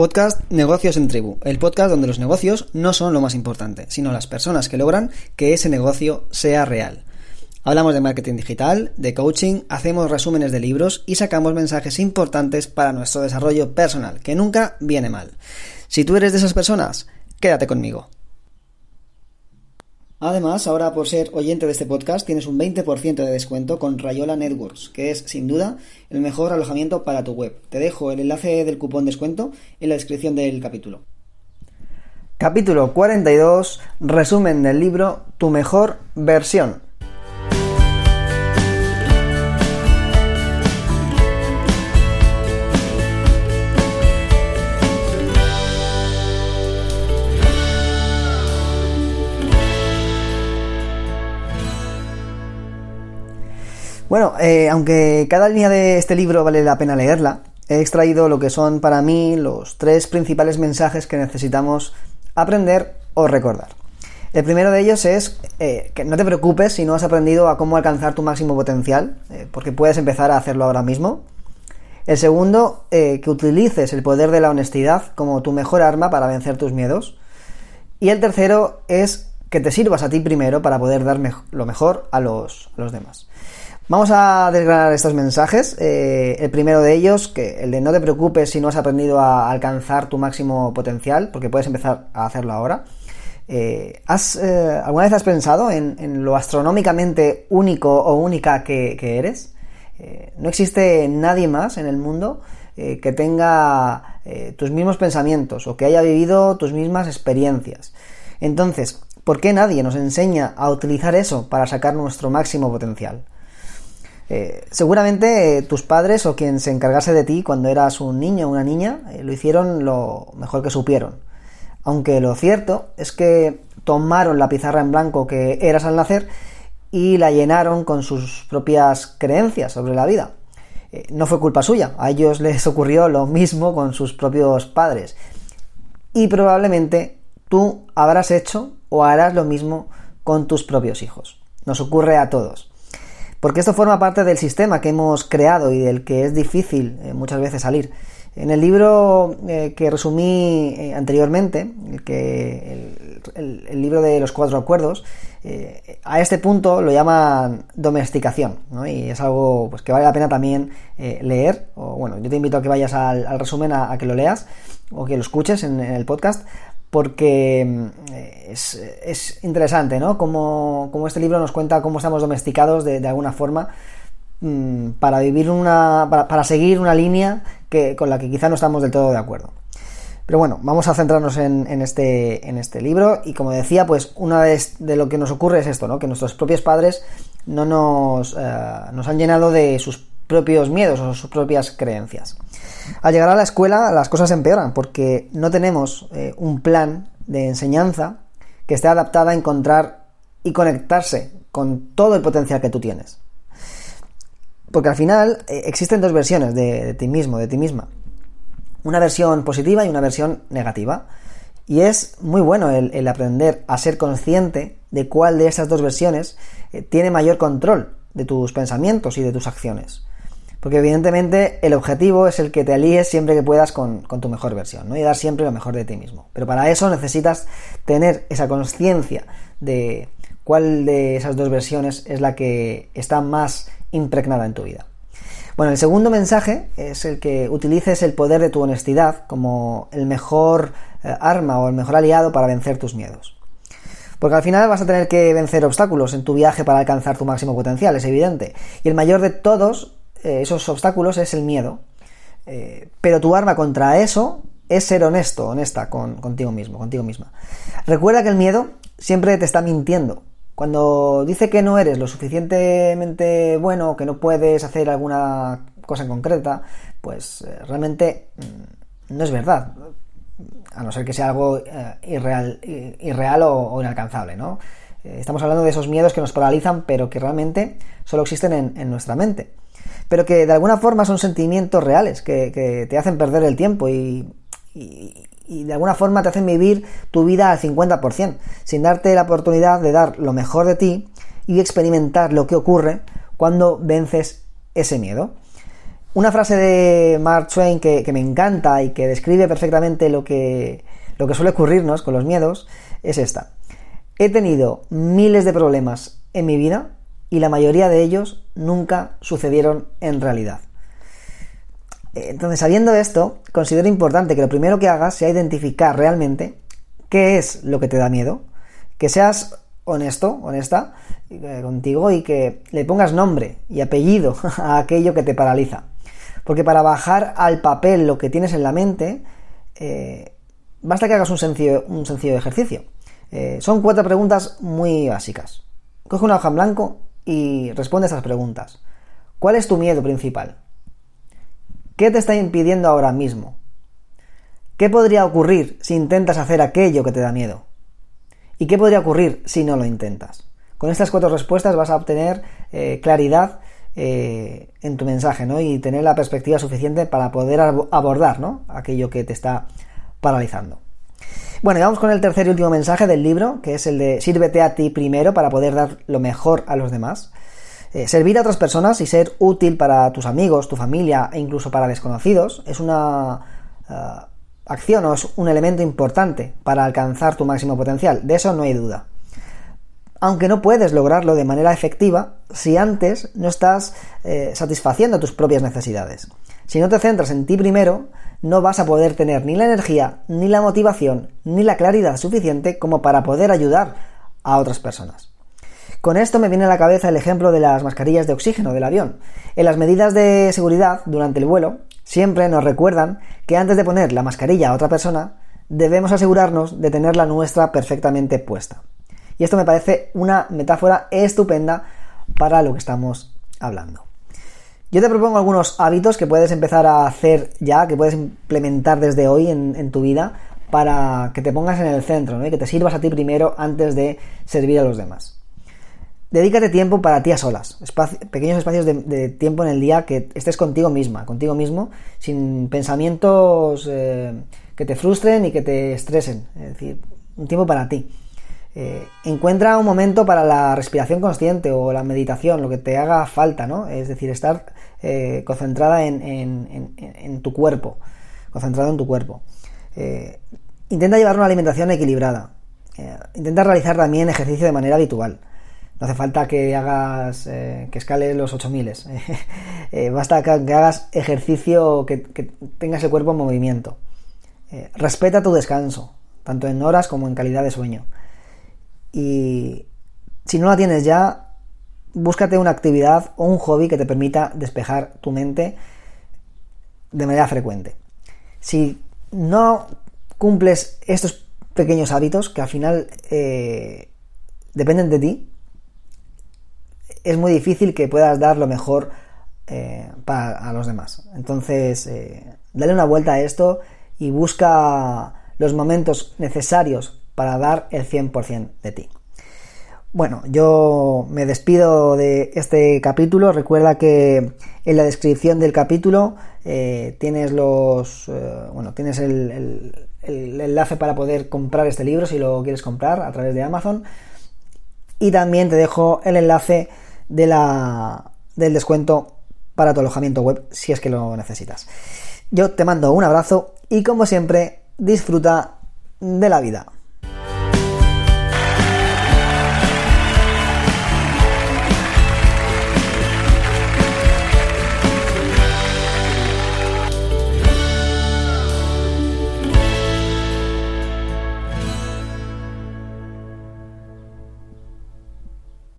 Podcast Negocios en Tribu, el podcast donde los negocios no son lo más importante, sino las personas que logran que ese negocio sea real. Hablamos de marketing digital, de coaching, hacemos resúmenes de libros y sacamos mensajes importantes para nuestro desarrollo personal, que nunca viene mal. Si tú eres de esas personas, quédate conmigo. Además, ahora por ser oyente de este podcast tienes un 20% de descuento con Rayola Networks, que es sin duda el mejor alojamiento para tu web. Te dejo el enlace del cupón descuento en la descripción del capítulo. Capítulo 42, resumen del libro Tu mejor versión. Bueno, eh, aunque cada línea de este libro vale la pena leerla, he extraído lo que son para mí los tres principales mensajes que necesitamos aprender o recordar. El primero de ellos es eh, que no te preocupes si no has aprendido a cómo alcanzar tu máximo potencial, eh, porque puedes empezar a hacerlo ahora mismo. El segundo, que utilices el poder de la honestidad como tu mejor arma para vencer tus miedos. Y el tercero es que te sirvas a ti primero para poder dar lo mejor a los, a los demás. Vamos a desgranar estos mensajes. Eh, el primero de ellos, que el de no te preocupes si no has aprendido a alcanzar tu máximo potencial, porque puedes empezar a hacerlo ahora. Eh, ¿has, eh, ¿Alguna vez has pensado en, lo astronómicamente único o única que, eres? no existe nadie más en el mundo que tenga tus mismos pensamientos o que haya vivido tus mismas experiencias. Entonces, ¿por qué nadie nos enseña a utilizar eso para sacar nuestro máximo potencial? Eh, seguramente eh, tus padres o quien se encargase de ti cuando eras un niño o una niña eh, lo hicieron lo mejor que supieron. Aunque lo cierto es que tomaron la pizarra en blanco que eras al nacer y la llenaron con sus propias creencias sobre la vida. no fue culpa suya, a ellos les ocurrió lo mismo con sus propios padres. Y probablemente tú habrás hecho o harás lo mismo con tus propios hijos. Nos ocurre a todos porque esto forma parte del sistema que hemos creado y del que es difícil eh, muchas veces salir. En el libro eh, que resumí eh, anteriormente, el, que, el, libro de los cuatro acuerdos, a este punto lo llaman domesticación, y es algo pues, que vale la pena también leer, o bueno, yo te invito a que vayas al, resumen a, que lo leas o que lo escuches en el podcast, porque mm, es, interesante, ¿no? Como, este libro nos cuenta cómo estamos domesticados de, alguna forma mm, para vivir una. Para, seguir una línea que, con la que quizá no estamos del todo de acuerdo. Pero bueno, vamos a centrarnos en, este, en este libro. Y como decía, pues una vez de lo que nos ocurre es esto, ¿no? Que nuestros propios padres no nos, eh, nos han llenado de sus propios miedos o sus propias creencias. Al llegar a la escuela las cosas empeoran porque no tenemos eh, un plan de enseñanza que esté adaptada a encontrar y conectarse con todo el potencial que tú tienes. Porque al final eh, existen dos versiones de, ti mismo, de ti misma. Una versión positiva y una versión negativa. Y es muy bueno el, aprender a ser consciente de cuál de esas dos versiones eh, tiene mayor control de tus pensamientos y de tus acciones. Porque evidentemente el objetivo es el que te alíes siempre que puedas con, tu mejor versión, ¿no? Y dar siempre lo mejor de ti mismo. Pero para eso necesitas tener esa conciencia de cuál de esas dos versiones es la que está más impregnada en tu vida. Bueno, el segundo mensaje es el que utilices el poder de tu honestidad como el mejor eh, arma o el mejor aliado para vencer tus miedos. Porque al final vas a tener que vencer obstáculos en tu viaje para alcanzar tu máximo potencial, es evidente. Y el mayor de todos eh, esos obstáculos es el miedo. Eh, pero tu arma contra eso es ser honesto, honesta contigo mismo, contigo misma. Recuerda que el miedo siempre te está mintiendo. Cuando dice que no eres lo suficientemente bueno, que no puedes hacer alguna cosa en concreta, pues eh, realmente mm, no es verdad. A no ser que sea algo irreal, irreal o, inalcanzable, ¿no? estamos hablando de esos miedos que nos paralizan, pero que realmente solo existen en nuestra mente pero que de alguna forma son sentimientos reales, que, te hacen perder el tiempo y, de alguna forma te hacen vivir tu vida al 50%, sin darte la oportunidad de dar lo mejor de ti y experimentar lo que ocurre cuando vences ese miedo. Una frase de Mark Twain que, me encanta y que describe perfectamente lo que, lo que suele ocurrirnos con los miedos es esta. He tenido miles de problemas en mi vida y la mayoría de ellos nunca sucedieron en realidad. Entonces, sabiendo esto, considero importante que lo primero que hagas sea identificar realmente qué es lo que te da miedo, que seas honesto, honesta eh, contigo y que le pongas nombre y apellido a aquello que te paraliza. Porque para bajar al papel lo que tienes en la mente, eh, basta que hagas un sencillo, un sencillo ejercicio. Eh, son cuatro preguntas muy básicas. Coge una hoja en blanco y responde a esas preguntas. ¿Cuál es tu miedo principal? ¿Qué te está impidiendo ahora mismo? ¿Qué podría ocurrir si intentas hacer aquello que te da miedo? ¿Y qué podría ocurrir si no lo intentas? Con estas cuatro respuestas vas a obtener eh, claridad eh, en tu mensaje, ¿no? Y tener la perspectiva suficiente para poder abordar, ¿no? Aquello que te está paralizando. Bueno, y vamos con el tercer y último mensaje del libro, que es el de sírvete a ti primero para poder dar lo mejor a los demás. Eh, servir a otras personas y ser útil para tus amigos, tu familia e incluso para desconocidos es una uh, acción o es un elemento importante para alcanzar tu máximo potencial. De eso no hay duda. Aunque no puedes lograrlo de manera efectiva si antes no estás eh, satisfaciendo tus propias necesidades. Si no te centras en ti primero, no vas a poder tener ni la energía, ni la motivación, ni la claridad suficiente como para poder ayudar a otras personas. Con esto me viene a la cabeza el ejemplo de las mascarillas de oxígeno del avión. En las medidas de seguridad durante el vuelo, siempre nos recuerdan que antes de poner la mascarilla a otra persona, debemos asegurarnos de tenerla nuestra perfectamente puesta. Y esto me parece una metáfora estupenda para lo que estamos hablando. Yo te propongo algunos hábitos que puedes empezar a hacer ya, que puedes implementar desde hoy en, tu vida para que te pongas en el centro y que te sirvas a ti primero antes de servir a los demás. Dedícate tiempo para ti a solas, pequeños espacios de, tiempo en el día que estés contigo misma, contigo mismo, sin pensamientos eh, que te frustren y que te estresen. Es decir, un tiempo para ti. Eh, encuentra un momento para la respiración consciente o la meditación, lo que te haga falta, ¿no? Es decir, estar eh, concentrada en, tu cuerpo, concentrado en tu cuerpo. intenta llevar una alimentación equilibrada. intenta realizar también ejercicio de manera habitual. No hace falta que hagas, eh, que escales los 8000. eh, basta que, hagas ejercicio, que, tengas el cuerpo en movimiento. Eh, respeta tu descanso, tanto en horas como en calidad de sueño. Y si no la tienes ya, búscate una actividad o un hobby que te permita despejar tu mente de manera frecuente. Si no cumples estos pequeños hábitos que al final eh, dependen de ti, es muy difícil que puedas dar lo mejor eh, para, a los demás. Entonces, eh, dale una vuelta a esto y busca los momentos necesarios para dar el 100% de ti. Bueno, yo me despido de este capítulo. Recuerda que en la descripción del capítulo eh, tienes los, bueno, tienes el, el, enlace para poder comprar este libro si lo quieres comprar a través de Amazon. Y también te dejo el enlace de la, del descuento para tu alojamiento web si es que lo necesitas. Yo te mando un abrazo y como siempre disfruta de la vida.